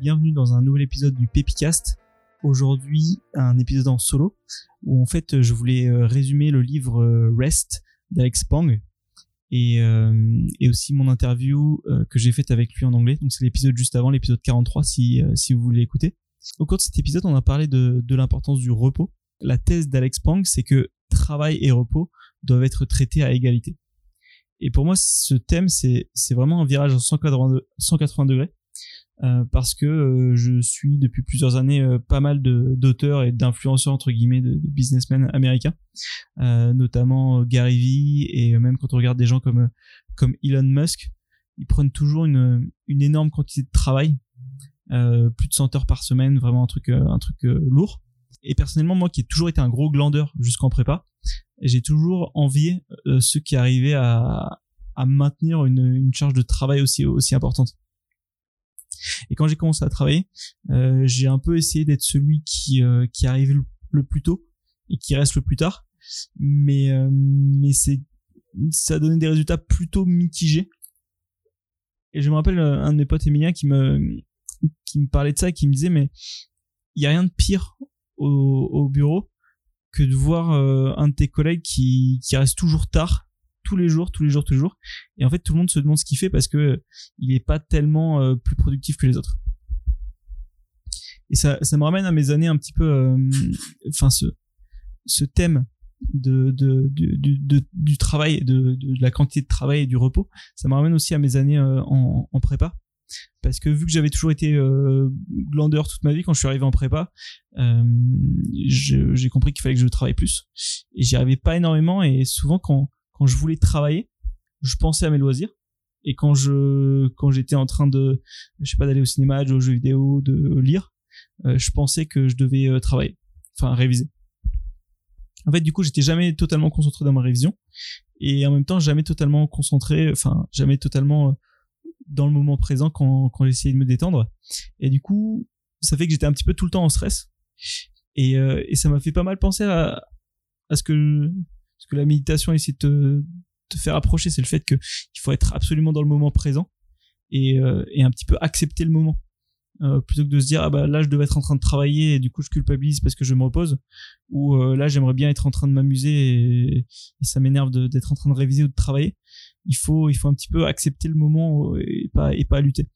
bienvenue dans un nouvel épisode du Pepicast. Aujourd'hui, un épisode en solo où en fait je voulais euh, résumer le livre euh, Rest d'Alex Pang et, euh, aussi mon interview que j'ai faite avec lui en anglais. Donc c'est l'épisode juste avant, l'épisode 43 si, si vous voulez écouter. Au cours de cet épisode, on a parlé de, de l'importance du repos. La thèse d'Alex Pang, c'est que travail et repos doivent être traités à égalité. Et pour moi, ce thème, c'est, vraiment un virage en 180, 180 degrés euh, parce que euh, je suis depuis plusieurs années euh, pas mal d'auteurs et d'influenceurs entre guillemets de, de businessmen américains, notamment Gary Vee et même quand on regarde des gens comme comme Elon Musk, ils prennent toujours une, une énorme quantité de travail, plus de 100 heures par semaine, vraiment un truc un truc lourd. Et personnellement, moi qui ai toujours été un gros glandeur jusqu'en prépa, j'ai toujours envié ceux qui arrivaient à, à maintenir une, une charge de travail aussi aussi importante. Et quand j'ai commencé à travailler, euh, j'ai un peu essayé d'être celui qui euh, qui arrive le, plus tôt et qui reste le plus tard. Mais euh, mais c'est ça a donné des résultats plutôt mitigés. Et je me rappelle un de mes potes Emilien qui me qui me parlait de ça et qui me disait mais il y a rien de pire au, au bureau que de voir un de tes collègues qui qui reste toujours tard tous les jours, tous les jours, tous les jours. Et en fait, tout le monde se demande ce qu'il fait parce que euh, il est pas tellement euh, plus productif que les autres. Et ça, ça me ramène à mes années un petit peu, euh, enfin ce, ce thème de, de, du travail, de, la quantité de travail et du repos. Ça me ramène aussi à mes années en, prépa parce que vu que j'avais toujours été euh, glandeur toute ma vie quand je suis arrivé en prépa j'ai compris qu'il fallait que je travaille plus et j'y arrivais pas énormément et souvent quand quand je voulais travailler, je pensais à mes loisirs. Et quand je, quand j'étais en train de, je sais pas, d'aller au cinéma, de jouer aux jeux vidéo, de lire, euh, je pensais que je devais euh, travailler, enfin réviser. En fait, du coup, j'étais jamais totalement concentré dans ma révision, et en même temps, jamais totalement concentré, enfin, jamais totalement euh, dans le moment présent quand, quand j'essayais de me détendre. Et du coup, ça fait que j'étais un petit peu tout le temps en stress, et, et ça m'a fait pas mal penser à, à ce que ce que la méditation essaie de te, te faire approcher, c'est le fait qu'il faut être absolument dans le moment présent et, euh, et un petit peu accepter le moment. Euh, plutôt que de se dire ah bah là je devais être en train de travailler et du coup je culpabilise parce que je me repose. Ou euh, là j'aimerais bien être en train de m'amuser et, ça m'énerve d'être en train de réviser ou de travailler. Il faut il faut un petit peu accepter le moment et pas et pas lutter.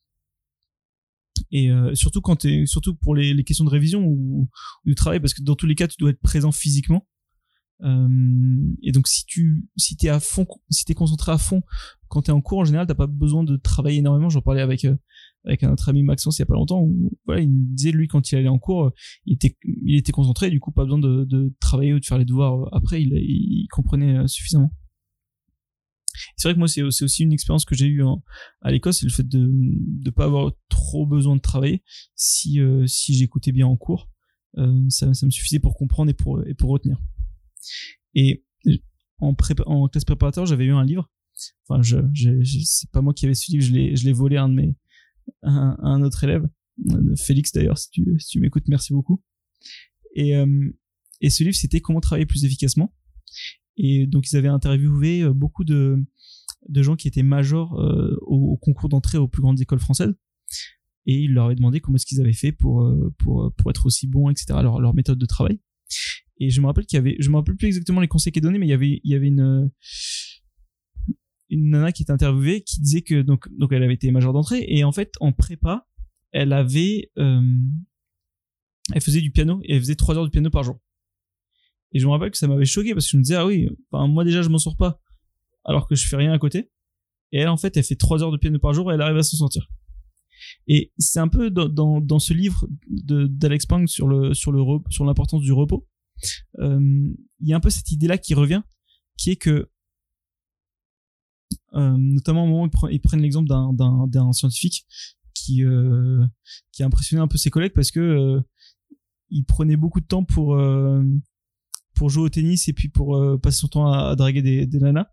Et euh, surtout quand t'es surtout pour les, les questions de révision ou, ou, du travail parce que dans tous les cas tu dois être présent physiquement. euh, et donc si tu si t'es à fond, si t'es concentré à fond quand t'es en cours en général, t'as pas besoin de travailler énormément. J'en parlais avec euh, avec un autre ami Maxence il y a pas longtemps où voilà il me disait lui quand il allait en cours il était il était concentré du coup pas besoin de, de travailler ou de faire les devoirs après il, il comprenait euh, suffisamment. C'est vrai que moi c'est aussi une expérience que j'ai eue à l'école c'est le fait de de pas avoir trop besoin de travailler. Si si j'écoutais bien en cours ça, ça me suffisait pour comprendre et pour et pour retenir et en, classe préparatoire, j'avais eu un livre. Enfin, je, c'est pas moi qui avais ce livre, je l'ai, volé à un autre élève, Félix d'ailleurs, si tu, m'écoutes, merci beaucoup. Et, euh, et ce livre, c'était comment travailler plus efficacement. Et donc, ils avaient interviewé euh, beaucoup de, gens qui étaient majors euh, au, concours d'entrée aux plus grandes écoles françaises. Et ils leur avaient demandé comment est-ce qu'ils avaient fait pour être aussi bons, etc., leur, leur méthode de travail. Et je me rappelle qu'il y avait, je me rappelle plus exactement les conseils qu'elle donnait, mais il y avait, une, une nana qui était interviewée qui disait que donc, donc elle avait été majeure d'entrée et en fait en prépa, elle avait, euh, elle faisait du piano et elle faisait trois heures de piano par jour. Et je me rappelle que ça m'avait choqué parce que je me disais ah oui, moi déjà je m'en sors pas alors que je fais rien à côté. Et elle en fait elle fait trois heures de piano par jour et elle arrive à s'en sortir. Et c'est un peu dans, ce livre d'Alex Pang sur l'importance du repos euh, il y a un peu cette idée-là qui revient, qui est que euh, notamment au moment où ils prennent l'exemple d'un scientifique qui euh, qui a impressionné un peu ses collègues parce que il prenait beaucoup de temps pour jouer au tennis et puis pour passer son temps à, draguer des nanas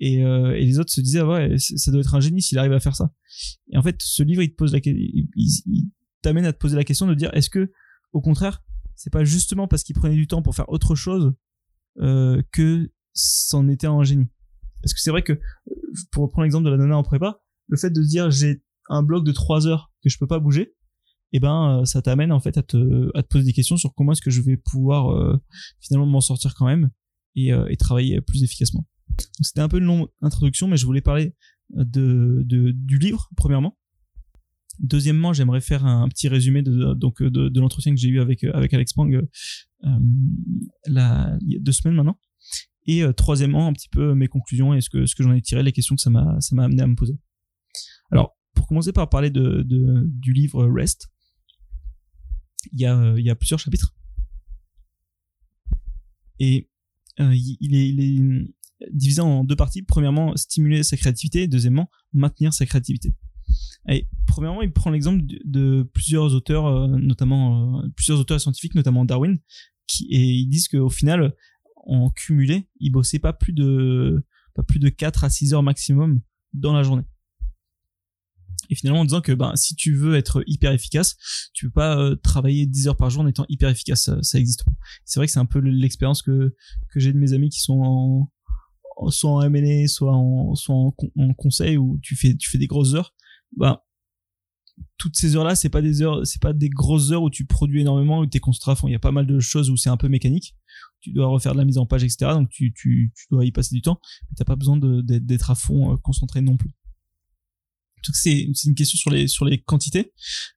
et, et, les autres se disaient ah ouais ça doit être un génie s'il arrive à faire ça et en fait ce livre il te pose la il, il t'amène à te poser la question de dire est-ce que au contraire c'est pas justement parce qu'il prenait du temps pour faire autre chose euh, que c'en était un génie? Parce que c'est vrai que, pour reprendre l'exemple de la nana en prépa, le fait de dire j'ai un bloc de 3 heures que je peux pas bouger, et ben ça t'amène en fait à te, à te poser des questions sur comment est-ce que je vais pouvoir finalement m'en sortir quand même et, et travailler plus efficacement. C'était un peu une longue introduction, mais je voulais parler de, de du livre premièrement. Deuxièmement, j'aimerais faire un, petit résumé de, donc de, de l'entretien que j'ai eu avec avec Alex Pang euh, il y a deux semaines maintenant. Et euh, troisièmement, un petit peu mes conclusions et ce que ce que j'en ai tiré, les questions que ça m'a amené à me poser. Alors, pour commencer par parler de, du livre Rest, il y a il y a plusieurs chapitres et euh, il est divisé en deux parties. Premièrement, stimuler sa créativité. Deuxièmement, maintenir sa créativité. Et premièrement, il prend l'exemple de, plusieurs auteurs, euh, notamment euh, plusieurs auteurs scientifiques, notamment Darwin, qui, et ils disent qu'au final, en cumulé, ils bossaient pas plus de pas plus de 4 à 6 heures maximum dans la journée. Et finalement, en disant que ben, si tu veux être hyper efficace, tu peux pas euh, travailler 10 heures par jour en étant hyper efficace. Ça, ça existe pas. C'est vrai que c'est un peu l'expérience que, que j'ai de mes amis qui sont en, soit en M&A, soit en, conseil où tu fais, des grosses heures, bah, toutes ces heures-là, c'est pas des heures, pas des grosses heures où tu produis énormément, où t'es concentré à fond. Il y a pas mal de choses où c'est un peu mécanique. Tu dois refaire de la mise en page, etc. Donc tu, dois y passer du temps. Mais t'as pas besoin d'être à fond euh, concentré non plus. C'est une question sur les quantités.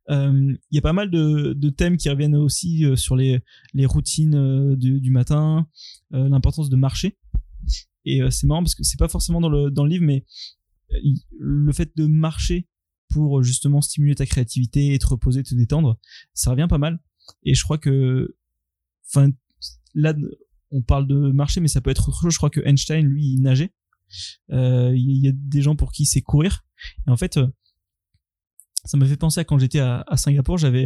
Euh, il y a pas mal de, thèmes qui reviennent aussi euh, sur les routines du matin, l'importance de marcher. Et euh, c'est marrant parce que c'est pas forcément dans le, dans le livre, mais euh, le fait de marcher pour euh, justement stimuler ta créativité et te reposer, te détendre, ça revient pas mal. Et je crois que, enfin, là, on parle de marcher, mais ça peut être autre chose. Je crois que Einstein, lui, il nageait. Il y a des gens pour qui c'est courir. Et en fait, ça m'a fait penser à quand j'étais à, Singapour, j'avais,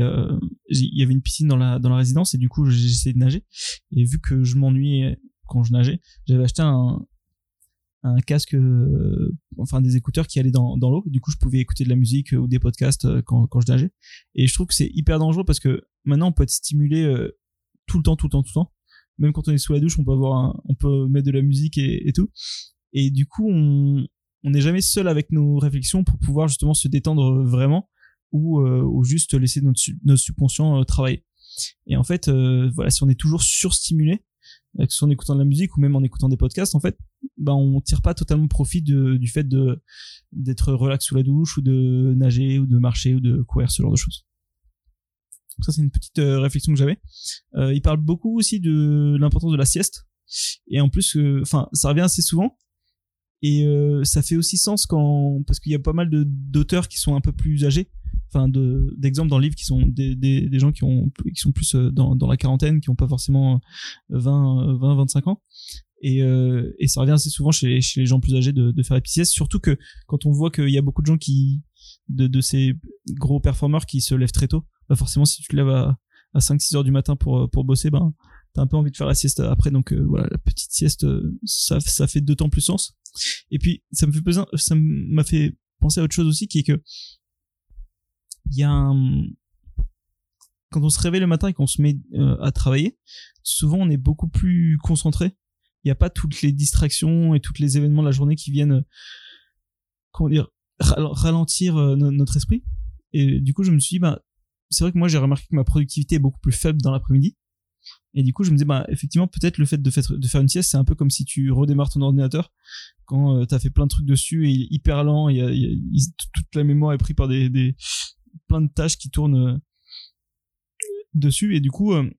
il y avait une piscine dans la dans la résidence et du coup j'essayais de nager. Et vu que je m'ennuyais quand je nageais, j'avais acheté un, casque, euh, enfin des écouteurs qui allaient dans, l'eau. Du coup, je pouvais écouter de la musique ou des podcasts euh, quand, je nageais. Et je trouve que c'est hyper dangereux parce que maintenant, on peut être stimulé euh, tout le temps, tout le temps, tout le temps. Même quand on est sous la douche, on peut avoir, on peut mettre de la musique et, tout. Et du coup, on n'est jamais seul avec nos réflexions pour pouvoir justement se détendre vraiment ou, ou juste laisser notre, notre subconscient travailler. Et en fait, voilà, si on est toujours surstimulé, que ce soit en écoutant de la musique ou même en écoutant des podcasts, en fait, ben on tire pas totalement profit de, du fait de d'être relax sous la douche ou de nager ou de marcher ou de courir ce genre de choses. Ça c'est une petite euh, réflexion que j'avais. Euh, il parle beaucoup aussi de l'importance de la sieste et en plus, euh, enfin, ça revient assez souvent et euh, ça fait aussi sens quand parce qu'il y a pas mal de d'auteurs qui sont un peu plus âgés enfin de d'exemples dans le livre qui sont des, des, gens qui ont qui sont plus euh, dans, dans la quarantaine qui ont pas forcément 20 20 25 ans. Et, euh, et ça revient assez souvent chez, chez les gens plus âgés de, de faire des siestes surtout que quand on voit qu'il y a beaucoup de gens qui de, ces gros performeurs qui se lèvent très tôt bah forcément si tu te lèves à, à 5 6 heures du matin pour pour bosser ben t'as un peu envie de faire la sieste après. Donc euh, voilà la petite sieste ça ça fait d'autant plus sens. Et puis ça me fait ça m'a fait penser à autre chose aussi qui est que il y a un quand on se réveille le matin et qu'on se met euh, à travailler, souvent on est beaucoup plus concentré. Il n'y a pas toutes les distractions et tous les événements de la journée qui viennent, comment dire, ralentir euh, notre esprit. Et du coup, je me suis dit, bah, c'est vrai que moi j'ai remarqué que ma productivité est beaucoup plus faible dans l'après-midi. Et du coup, je me disais, bah, effectivement, peut-être le fait de, de faire une sieste, c'est un peu comme si tu redémarres ton ordinateur quand euh, t'as fait plein de trucs dessus et il est hyper lent, et, toute la mémoire est prise par des plein de tâches qui tournent euh, dessus. Et du coup, euh,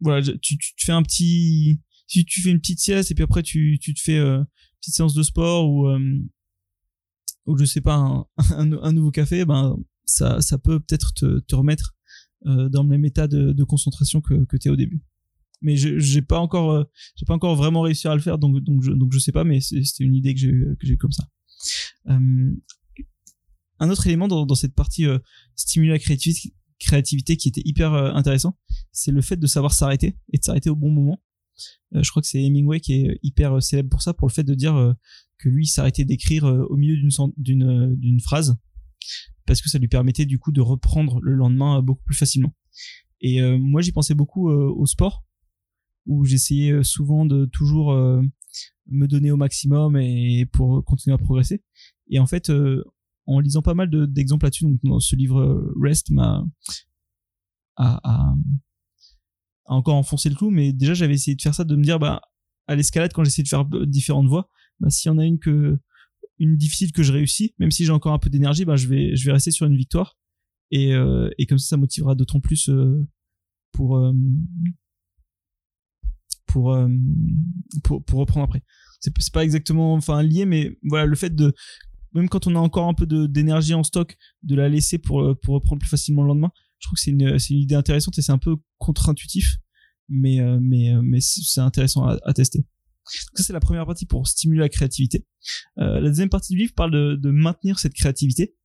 voilà, tu, tu te fais un petit, si tu fais une petite sieste et puis après tu, tu te fais une petite séance de sport ou, ou je sais pas, un, nouveau café, ben, ça, ça peut peut-être te, remettre dans le même état de, de concentration que, que tu es au début mais j'ai pas encore euh, j'ai pas encore vraiment réussi à le faire donc donc je donc je sais pas mais c'était une idée que j'ai que j'ai comme ça euh, un autre élément dans, dans cette partie euh, stimuler la créativité créativité qui était hyper euh, intéressant c'est le fait de savoir s'arrêter et de s'arrêter au bon moment je crois que c'est Hemingway qui est hyper célèbre pour ça pour le fait de dire que lui s'arrêtait d'écrire au milieu d'une d'une phrase parce que ça lui permettait du coup de reprendre le lendemain beaucoup plus facilement et moi j'y pensais beaucoup au sport où j'essayais euh, souvent de toujours euh, me donner au maximum et pour continuer à progresser. Et en fait, euh, en lisant pas mal d'exemples là-dessus, donc ce livre Rest m'a à, encore enfoncer le clou, mais déjà j'avais essayé de faire ça, de me dire bah à l'escalade quand j'essaie de faire différentes voies, bah s'il y en a une que une difficile que je réussis, même si j'ai encore un peu d'énergie, bah je vais je vais rester sur une victoire et euh, et comme ça ça motivera d'autant plus euh, pour, euh, pour pour pour reprendre après. C'est pas exactement enfin lié, mais voilà le fait de même quand on a encore un peu d'énergie en stock, de la laisser pour pour reprendre plus facilement le lendemain je trouve que c'est une, une, idée intéressante et c'est un peu contre-intuitif, mais, euh, mais, euh, mais c'est intéressant à, tester. Donc ça, c'est la première partie pour stimuler la créativité. Euh, la deuxième partie du livre parle de, maintenir cette créativité,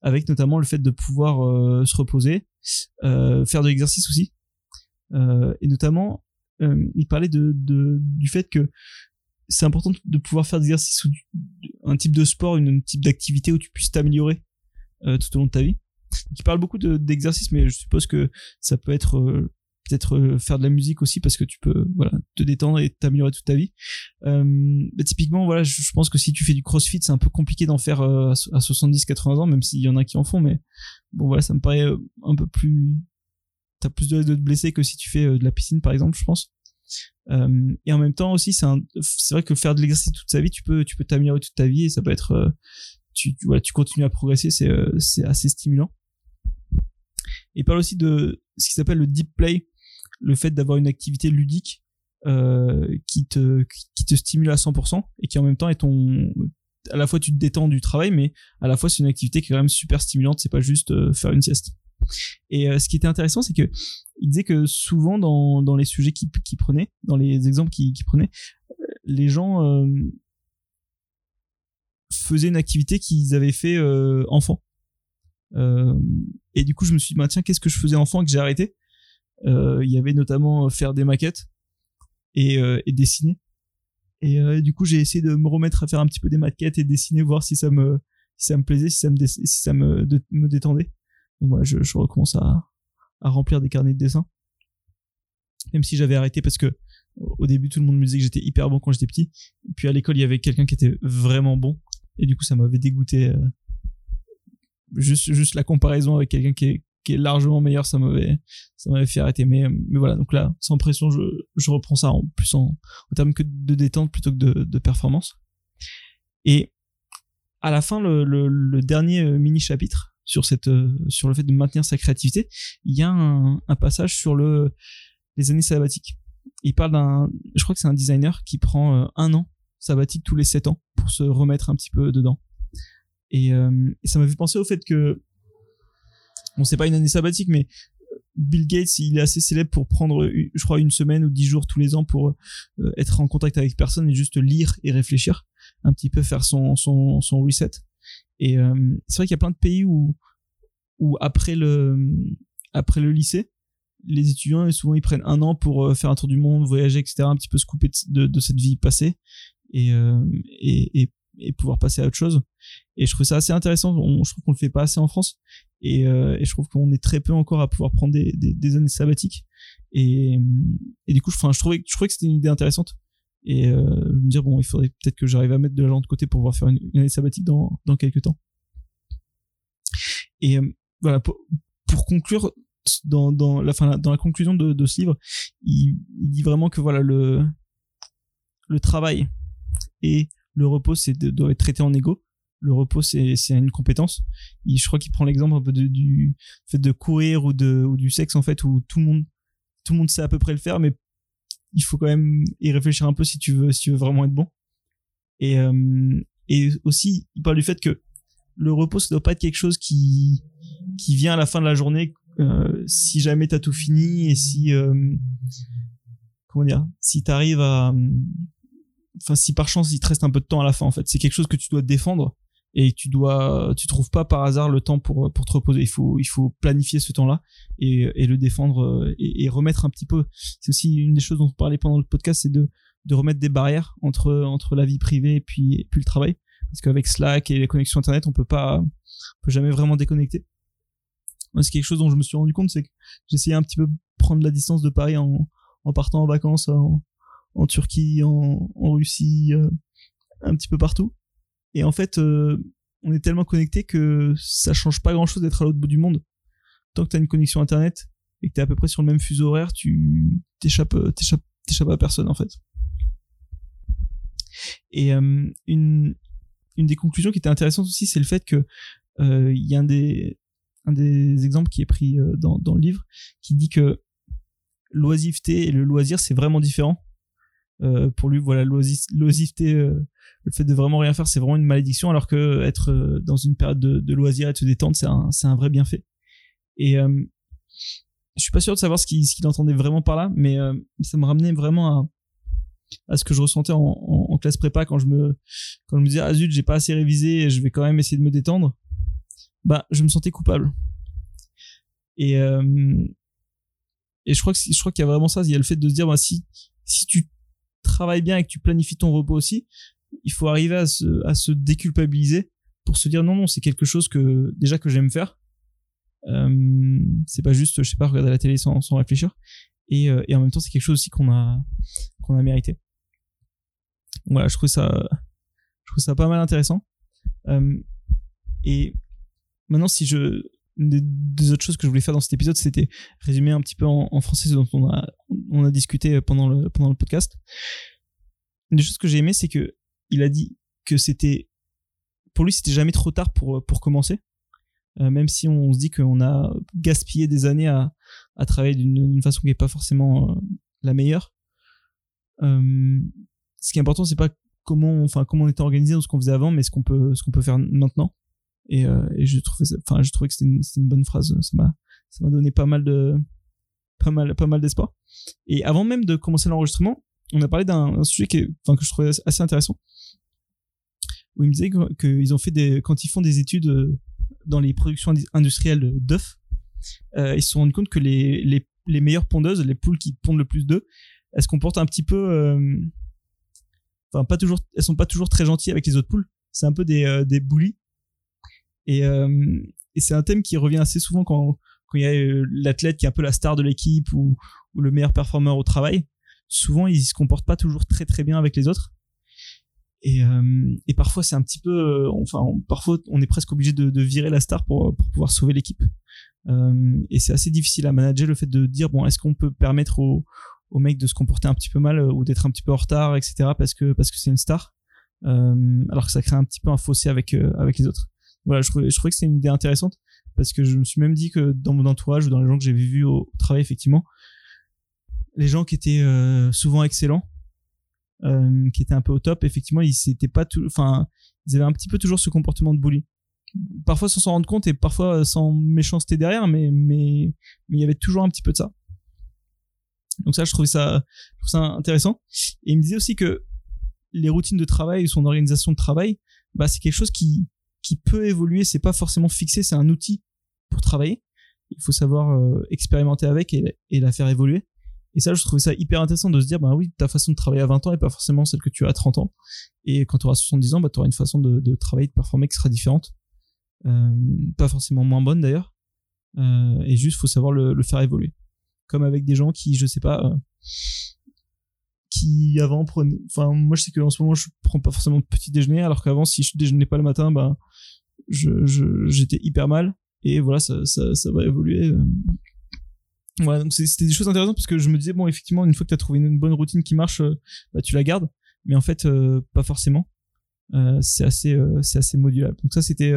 avec notamment le fait de pouvoir euh, se reposer, euh, faire de l'exercice aussi. et notamment, il parlait de, de, du fait que c'est important de pouvoir faire des exercices ou un type de sport, une, un type d'activité où tu puisses t'améliorer tout au long de ta vie qui parle beaucoup d'exercices, mais je suppose que ça peut être euh, peut-être euh, faire de la musique aussi parce que tu peux voilà te détendre et t'améliorer toute ta vie. Euh, bah, typiquement, voilà, je, pense que si tu fais du CrossFit, c'est un peu compliqué d'en faire à, 70-80 ans, même s'il y en a qui en font, mais bon voilà, ça me paraît un peu plus t'as plus de risque de te blesser que si tu fais de la piscine par exemple, je pense. Et en même temps aussi, c'est vrai que faire de l'exercice toute sa vie, tu peux tu peux t'améliorer toute ta vie et ça peut être tu, voilà, tu continues à progresser, c'est c'est assez stimulant. Il parle aussi de ce qui s'appelle le deep play, le fait d'avoir une activité ludique euh, qui te qui te stimule à 100% et qui en même temps est ton à la fois tu te détends du travail mais à la fois c'est une activité qui est quand même super stimulante c'est pas juste euh, faire une sieste et euh, ce qui était intéressant c'est que il disait que souvent dans, dans les sujets qu'il qui prenait dans les exemples qu'il qui prenait les gens faisaient une activité qu'ils avaient fait enfant euh, et du coup, je me suis dit, bah, tiens, qu'est-ce que je faisais enfant que j'ai arrêté? Euh, Il y avait notamment euh, faire des maquettes et, et dessiner. Et du coup, j'ai essayé de me remettre à faire un petit peu des maquettes et dessiner, voir si ça me, si ça me plaisait, si ça me, si ça me, me détendait. Donc voilà, je, je recommence à, à remplir des carnets de dessin. Même si j'avais arrêté parce que au début tout le monde me disait que j'étais hyper bon quand j'étais petit. Et puis à l'école il y avait quelqu'un qui était vraiment bon. Et du coup ça m'avait dégoûté juste juste la comparaison avec quelqu'un qui est qui est largement meilleur ça m'avait ça m'avait fait arrêter mais mais voilà donc là sans pression je je reprends ça en plus en, en termes que de détente plutôt que de, de performance et à la fin le, le, le dernier euh, mini chapitre sur cette euh, sur le fait de maintenir sa créativité il y a un, un passage sur le les années sabbatiques il parle d'un je crois que c'est un designer qui prend euh, un an sabbatique tous les sept ans pour se remettre un petit peu dedans euh, et, ça m'a fait penser au fait que, bon, c'est pas une année sabbatique, mais Bill Gates, il est assez célèbre pour prendre, je crois, une semaine ou dix jours tous les ans pour euh, être en contact avec personne et juste lire et réfléchir, un petit peu faire son son, son reset. Et euh, c'est vrai qu'il y a plein de pays où où après le après le lycée, les étudiants souvent ils prennent un an pour faire un tour du monde, voyager, etc., un petit peu se couper de, de cette vie passée et, et, et et pouvoir passer à autre chose. Et je trouve ça assez intéressant. je trouve qu'on le fait pas assez en France. Et, euh, et je trouve qu'on est très peu encore à pouvoir prendre des, des, années sabbatiques. Et, et du coup, je, je trouvais, je trouvais que c'était une idée intéressante. Et euh, me dire, bon, il faudrait peut-être que j'arrive à mettre de l'argent de côté pour pouvoir faire une, année sabbatique dans, dans quelques temps. Et euh, voilà, pour, pour, conclure, dans, dans, la, fin, dans la conclusion de, ce livre, il, dit vraiment que voilà, le, le travail et le repos c'est doit être traité en égo le repos c'est c'est une compétence je crois qu'il prend l'exemple un peu du fait de courir ou de ou du sexe en fait où tout le monde tout le monde sait à peu près le faire mais il faut quand même y réfléchir un peu si tu veux si vraiment être bon. Et euh, et aussi il parle du fait que le repos ça doit pas être quelque chose qui vient à la fin de la journée euh, si jamais t'as tout fini et si euh, comment dire à enfin si par chance il te reste un peu de temps à la fin en fait. C'est quelque chose que tu dois défendre et tu dois tu trouves pas par hasard le temps pour pour te reposer. Il faut il faut planifier ce temps là et, et le défendre euh, et, et, remettre un petit peu. C'est aussi une des choses dont on parlait pendant le podcast c'est de de remettre des barrières entre entre la vie privée et puis puis le travail. Parce qu'avec Slack et les connexions internet on peut pas on peut jamais vraiment déconnecter. C'est quelque chose dont je me suis rendu compte c'est que j'essayais un petit peu prendre la distance de Paris en en partant en vacances en, en Turquie, en, Russie, euh, un petit peu partout. Et en fait, euh, on est tellement connecté que ça change pas grand chose d'être à l'autre bout du monde. Tant que tu as une connexion internet, et que t'es à peu près sur le même fuseau horaire, tu t'échappes, t'échappes, t'échappes à personne en fait. Et une une des conclusions qui était intéressante aussi, c'est le fait que il y a un des un des exemples qui est pris dans dans le livre qui dit que l'oisiveté et le loisir c'est vraiment différent. pour lui, voilà, l'oisiveté, le fait de vraiment rien faire, c'est vraiment une malédiction, alors que être dans une période de, de loisir et de se détendre, c'est un, un vrai bienfait. Et euh, je suis pas sûr de savoir ce qu'il, entendait vraiment par là, mais ça me ramenait vraiment à, ce que je ressentais en, classe prépa quand je me quand je me disais ah zut j'ai pas assez révisé je vais quand même essayer de me détendre bah je me sentais coupable et euh, et je crois que je qu'il y a vraiment ça il y a le fait de se dire bah si si tu travailles bien et que tu planifies ton repos aussi il faut arriver à se à se déculpabiliser pour se dire non non c'est quelque chose que déjà que j'aime faire. Euh, c'est pas juste je sais pas regarder la télé sans, sans réfléchir. Et, euh, et en même temps c'est quelque chose aussi qu'on a qu'on a mérité. Voilà je trouve ça je trouve ça pas mal intéressant. Euh, et maintenant si je des, des, autres choses que je voulais faire dans cet épisode c'était résumer un petit peu en, en, français ce dont on a on a discuté pendant le pendant le podcast. Une des choses que j'ai aimé c'est que il a dit que c'était pour lui c'était jamais trop tard pour pour commencer euh, même si on se dit qu'on a gaspillé des années à, à travailler d'une façon qui n'est pas forcément euh, la meilleure. Euh, ce qui est important, c'est pas comment, enfin comment on était organisé ou ce qu'on faisait avant, mais ce qu'on peut, ce qu'on peut faire maintenant. Et, je trouvais, enfin, je trouvais que c'était une, bonne phrase. Ça m'a, ça m'a donné pas mal de, pas mal, pas mal d'espoir. Et avant même de commencer l'enregistrement, on a parlé d'un sujet qui que je trouvais assez intéressant, où il me disait qu'ils ont fait des, quand ils font des études dans les productions industrielles d'œufs, euh, ils se sont rendus compte que les, meilleures pondeuses, les poules qui pondent le plus d'œufs, elles se comportent un petit peu, euh, pas toujours, elles sont pas toujours très gentilles avec les autres poules. C'est un peu des euh, bullies. Et, euh, c'est un thème qui revient assez souvent quand il y a euh, l'athlète qui est un peu la star de l'équipe ou, ou le meilleur performeur au travail. Souvent, ils se comportent pas toujours très très bien avec les autres. Et, euh, et parfois c'est un petit peu, euh, enfin parfois on est presque obligé de, de virer la star pour, pour pouvoir sauver l'équipe. Euh, et c'est assez difficile à manager le fait de dire bon est-ce qu'on peut permettre au, au mec de se comporter un petit peu mal ou d'être un petit peu en retard etc parce que parce que c'est une star alors que ça crée un petit peu un fossé avec avec les autres. Voilà je je trouvais que c'est une idée intéressante parce que je me suis même dit que dans mon entourage ou dans les gens que j'avais vus au, au travail effectivement les gens qui étaient souvent excellents euh, qui était un peu au top, effectivement, ils s'étaient pas tout, enfin, ils avaient un petit peu toujours ce comportement de bully. Parfois sans s'en rendre compte et parfois sans méchanceté derrière, mais mais mais il y avait toujours un petit peu de ça. Donc ça, je trouvais ça, je trouvais ça intéressant. Et il me disait aussi que les routines de travail ou son organisation de travail, bah c'est quelque chose qui qui peut évoluer. C'est pas forcément fixé, c'est un outil pour travailler. Il faut savoir euh, expérimenter avec et la faire évoluer. Et ça, je trouvais ça hyper intéressant de se dire, bah oui, ta façon de travailler à 20 ans est pas forcément celle que tu as à 30 ans. Et quand tu auras 70 ans, bah, tu auras une façon de, travailler, de performer qui sera différente. Euh, pas forcément moins bonne d'ailleurs. Euh, et juste, faut savoir le, faire évoluer. Comme avec des gens qui, je sais pas, euh, qui avant prenaient, enfin, moi je sais que en ce moment, je prends pas forcément de petit déjeuner, alors qu'avant, si je déjeunais pas le matin, bah, j'étais hyper mal. Et voilà, ça va évoluer. Euh, Ouais, donc c'était des choses intéressantes parce que je me disais, bon, effectivement, une fois que tu as trouvé une, bonne routine qui marche, euh, bah, tu la gardes. Mais en fait, euh, pas forcément. Euh, c'est assez, euh, c'est assez modulable. Donc ça, c'était,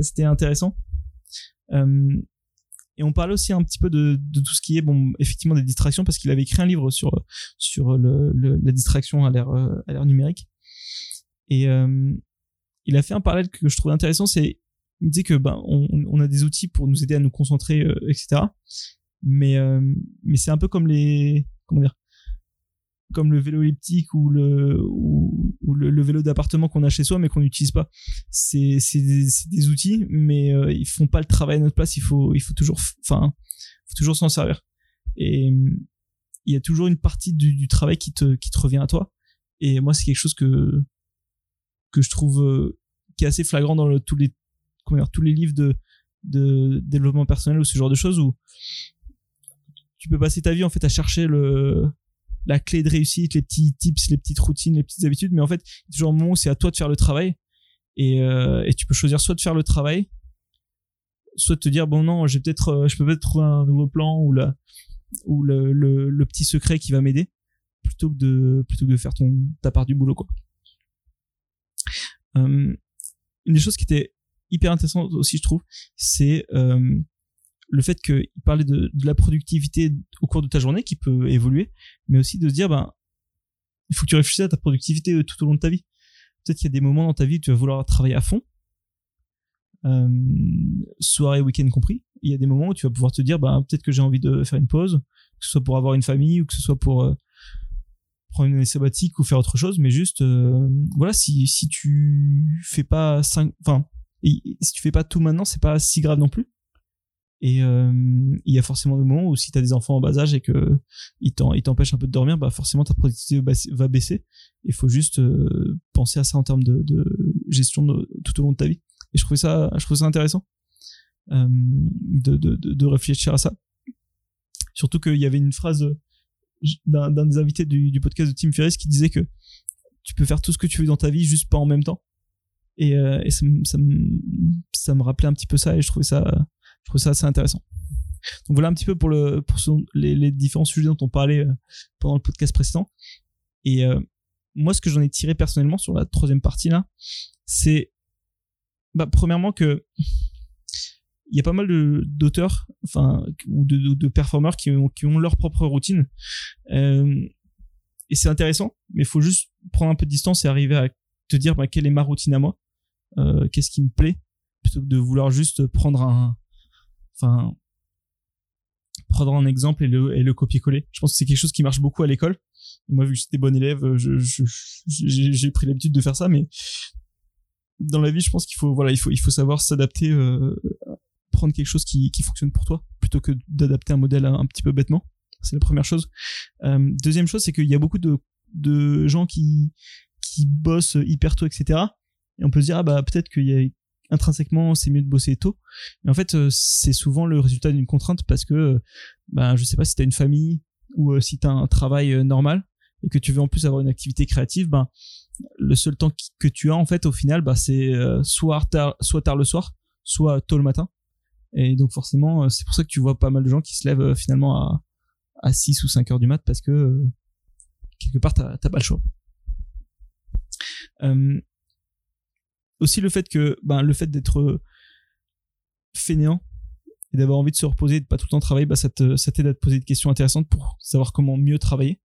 c'était intéressant. et on parlait aussi un petit peu de, de tout ce qui est, bon, effectivement, des distractions parce qu'il avait écrit un livre sur, sur le, le la distraction à l'ère, à l'ère numérique. Et il a fait un parallèle que je trouvais intéressant, c'est il disait que ben on, on, a des outils pour nous aider à nous concentrer, etc mais euh, mais c'est un peu comme les comment dire comme le vélo elliptique ou le ou, le, vélo d'appartement qu'on a chez soi mais qu'on n'utilise pas. C'est c'est des, outils mais euh, ils font pas le travail à notre place. Il faut il faut toujours enfin faut toujours s'en servir. Et il y a toujours une partie du, du, travail qui te qui te revient à toi. Et moi c'est quelque chose que que je trouve euh, qui est assez flagrant dans le, tous les comment dire, tous les livres de de développement personnel ou ce genre de choses où tu peux passer ta vie en fait à chercher le la clé de réussite, les petits tips, les petites routines, les petites habitudes, mais en fait, il y a toujours un moment où c'est à toi de faire le travail. Et, euh, et tu peux choisir soit de faire le travail, soit te dire bon non j'ai peut-être euh, je peux peut-être trouver un nouveau plan ou la ou le, le, petit secret qui va m'aider plutôt que de plutôt que de faire ton ta part du boulot quoi. Euh, une des choses qui était hyper intéressante aussi je trouve c'est euh, le fait qu'il parlait de, de la productivité au cours de ta journée qui peut évoluer mais aussi de se dire ben il faut que tu réfléchisses à ta productivité euh, tout au long de ta vie peut-être qu'il y a des moments dans ta vie où tu vas vouloir travailler à fond euh, soirée, week-end compris. Il y a des moments où tu vas pouvoir te dire, bah, peut-être que j'ai envie de faire une pause, que ce soit pour avoir une famille ou que ce soit pour euh, prendre une année sabbatique ou faire autre chose, mais juste, euh, voilà, si, si tu fais pas cinq, enfin, si tu fais pas tout maintenant, c'est pas si grave non plus. Et euh, il y a forcément des moments où si tu as des enfants en bas âge et que ils t'empêchent un peu de dormir, bah forcément ta productivité va baisser. Il faut juste euh, penser à ça en termes de, gestion tout au long de ta vie. Et je trouvais ça, je trouvais ça intéressant euh, de, de, de, réfléchir à ça. Surtout qu'il y avait une phrase d'un des invités du, du, podcast de Tim Ferriss qui disait que tu peux faire tout ce que tu veux dans ta vie, juste pas en même temps. Et, euh, et ça, ça, ça, me rappelait un petit peu ça et je trouvais ça, je trouvais ça assez intéressant. Donc voilà un petit peu pour, le, pour les, différents sujets dont on parlait euh, pendant le podcast précédent. Et euh, moi, ce que j'en ai tiré personnellement sur la troisième partie là, c'est bah, premièrement que il y a pas mal d'auteurs, enfin, ou de, de, performeurs qui ont, qui ont leur propre routine. Euh, et c'est intéressant, mais il faut juste prendre un peu de distance et arriver à te dire bah, quelle est ma routine à moi, qu'est-ce qui me plaît, plutôt que de vouloir juste prendre un, enfin, prendre un exemple et le, copier-coller. Je pense que c'est quelque chose qui marche beaucoup à l'école. Moi, vu que j'étais bon élève, j'ai je, je, pris l'habitude de faire ça, mais dans la vie, je pense qu'il faut, voilà, il faut, savoir s'adapter, euh, prendre quelque chose qui, fonctionne pour toi, plutôt que d'adapter un modèle un, petit peu bêtement. C'est la première chose. Euh, deuxième chose, c'est qu'il y a beaucoup de, gens qui, qui bossent hyper tôt, etc. Et on peut se dire, ah bah, peut-être qu'il y a intrinsèquement c'est mieux de bosser tôt. Mais en fait euh, c'est souvent le résultat d'une contrainte parce que bah je sais pas si tu as une famille ou si tu as un travail normal et que tu veux en plus avoir une activité créative ben le seul temps que tu as en fait au final bah c'est euh, soit tard soit tard le soir soit tôt le matin. Et donc forcément euh, c'est pour ça que tu vois pas mal de gens qui se lèvent euh, finalement à à 6 ou 5 heures du mat parce que quelque part t'as pas le choix aussi le fait que ben le fait d'être fainéant et d'avoir envie de se reposer et de pas tout le temps travailler bah ça t'aide à te poser des questions intéressantes pour savoir comment mieux travailler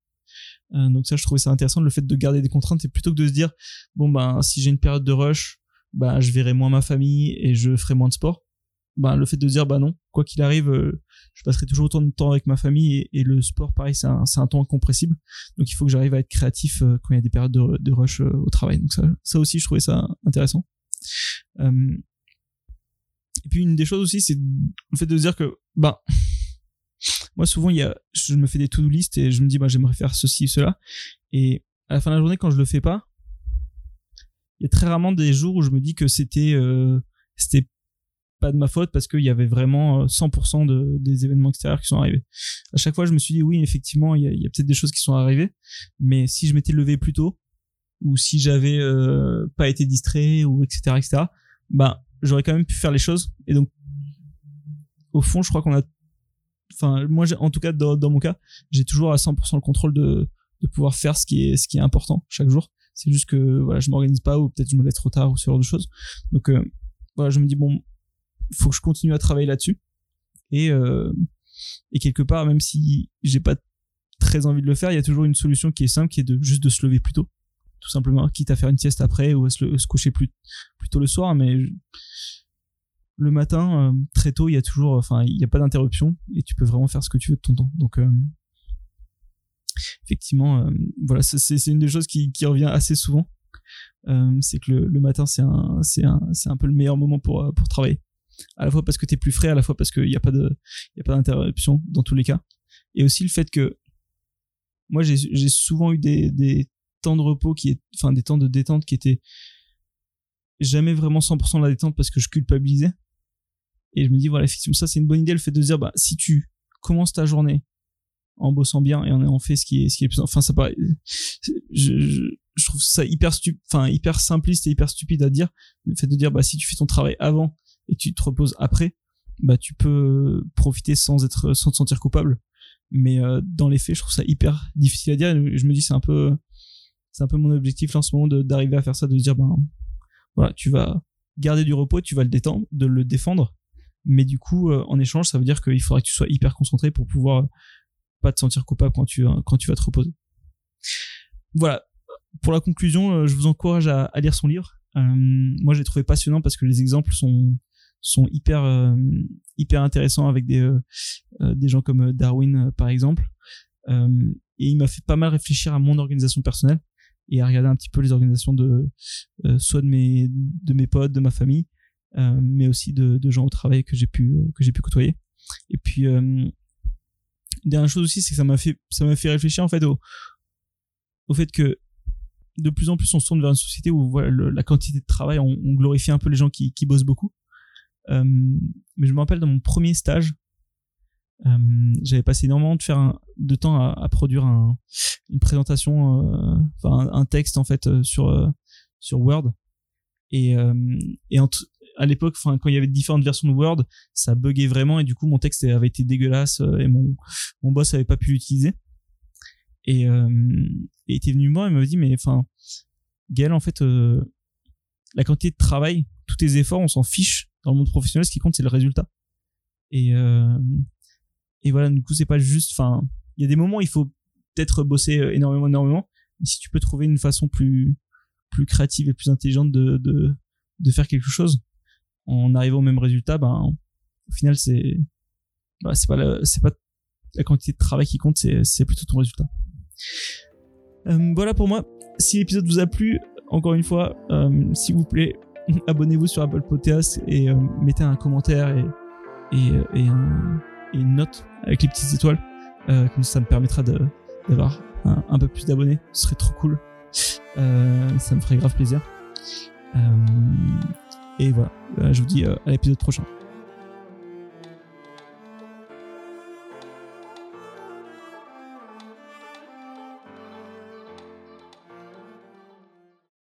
euh, donc ça, je trouvais ça intéressant le fait de garder des contraintes et plutôt que de se dire bon ben si j'ai une période de rush, bah je verrai moins ma famille et je ferai moins de sport. Ben le fait de dire bah non, quoi qu'il arrive, euh, je passerai toujours autant de temps avec ma famille et, le sport pareil c'est un, un temps incompressible. Donc il faut que j'arrive à être créatif euh, quand il y a des périodes de, rush au travail. Donc ça, ça aussi je trouvais ça intéressant. et puis une des choses aussi c'est le fait de dire que bah moi souvent il y a je me fais des to-do list et je me dis bah j'aimerais faire ceci cela et à la fin de la journée quand je le fais pas il y a très rarement des jours où je me dis que c'était euh, c'était de ma faute parce qu'il y avait vraiment 100% euh, de, des événements extérieurs qui sont arrivés. À chaque fois, je me suis dit oui, effectivement, il y a, peut-être des choses qui sont arrivées, mais si je m'étais levé plus tôt ou si j'avais euh, pas été distrait ou etc etc, bah j'aurais quand même pu faire les choses. Et donc, au fond, je crois qu'on a enfin moi en tout cas dans, mon cas j'ai toujours à 100% le contrôle de, de pouvoir faire ce qui est ce qui est important chaque jour c'est juste que voilà je m'organise pas ou peut-être je me laisse trop tard ou ce genre de choses donc euh, voilà je me dis bon faut que je continue à travailler là-dessus et euh, et quelque part même si j'ai pas très envie de le faire il y a toujours une solution qui est simple qui est de juste de se lever plus tôt tout simplement quitte à faire une sieste après ou à se, se coucher plus plus tôt le soir mais le matin, euh, très tôt, il y a toujours, enfin, il n'y a pas d'interruption et tu peux vraiment faire ce que tu veux de ton temps. Donc, euh, effectivement, voilà, c'est une des choses qui, qui revient assez souvent. c'est que le, matin, c'est un, un, un peu le meilleur moment pour, pour travailler. À la fois parce que tu es plus frais, à la fois parce qu'il n'y a pas de, y a pas d'interruption dans tous les cas. Et aussi le fait que, moi, j'ai souvent eu des, des temps de repos qui est, enfin, des temps de détente qui étaient jamais vraiment 100% de la détente parce que je culpabilisais. Et je me dis, voilà, effectivement, ça, c'est une bonne idée, le fait de dire, bah, si tu commences ta journée en bossant bien et en ayant fait ce qui est, ce qui est plus, enfin, ça paraît, je, je, trouve ça hyper stup, enfin, hyper simpliste et hyper stupide à dire. Le fait de dire, bah, si tu fais ton travail avant et tu te reposes après, bah tu peux profiter sans être sans te sentir coupable. Mais euh, dans les faits je trouve ça hyper difficile à dire. Je me dis c'est un peu c'est un peu mon objectif là en ce moment d'arriver à faire ça de dire ben voilà tu vas garder du repos tu vas le détendre de le défendre. Mais du coup euh, en échange ça veut dire qu'il faudra que tu sois hyper concentré pour pouvoir pas te sentir coupable quand tu quand tu vas te reposer. Voilà. Pour la conclusion euh, je vous encourage à, à lire son livre. Moi j'ai trouvé passionnant parce que les exemples sont sont hyper euh, hyper intéressants avec des euh, euh, des gens comme Darwin par exemple. Et il m'a fait pas mal réfléchir à mon organisation personnelle et à regarder un petit peu les organisations de soit de mes de mes potes de ma famille mais aussi de, de, gens au travail que j'ai pu que j'ai pu côtoyer. Et puis dernière chose aussi c'est que ça m'a fait ça m'a fait réfléchir en fait au au fait que de plus en plus on se tourne vers une société où voilà la quantité de travail on, on, glorifie un peu les gens qui, qui bossent beaucoup. euh, mais je me rappelle dans mon premier stage, euh, j'avais passé énormément de temps à, produire un, une présentation, euh, enfin un, texte en fait sur sur Word. Et, et entre, à l'époque, enfin quand il y avait différentes versions de Word, ça buguait vraiment et du coup mon texte avait été dégueulasse et mon mon boss avait pas pu l'utiliser. Et, euh, était venu moi et m'avait dit mais enfin Gaël en fait la quantité de travail, tous tes efforts, on s'en fiche dans le monde professionnel, ce qui compte, c'est le résultat. Et, euh, et voilà, du coup, c'est pas juste, enfin, il y a des moments où il faut peut-être bosser euh, énormément, énormément. Mais si tu peux trouver une façon plus, créative et plus intelligente de, faire quelque chose en arrivant au même résultat, ben, au final, c'est, bah, pas la, quantité de travail qui compte, c'est, plutôt ton résultat. Euh, voilà pour moi. Si l'épisode vous a plu, encore une fois, s'il vous plaît, abonnez-vous sur Apple Podcast et euh, mettez un commentaire euh, et, une note avec les petites étoiles. Euh, comme ça, me permettra d'avoir un, peu plus d'abonnés. Ce serait trop cool. ça me ferait grave plaisir. et voilà, je vous dis à l'épisode prochain.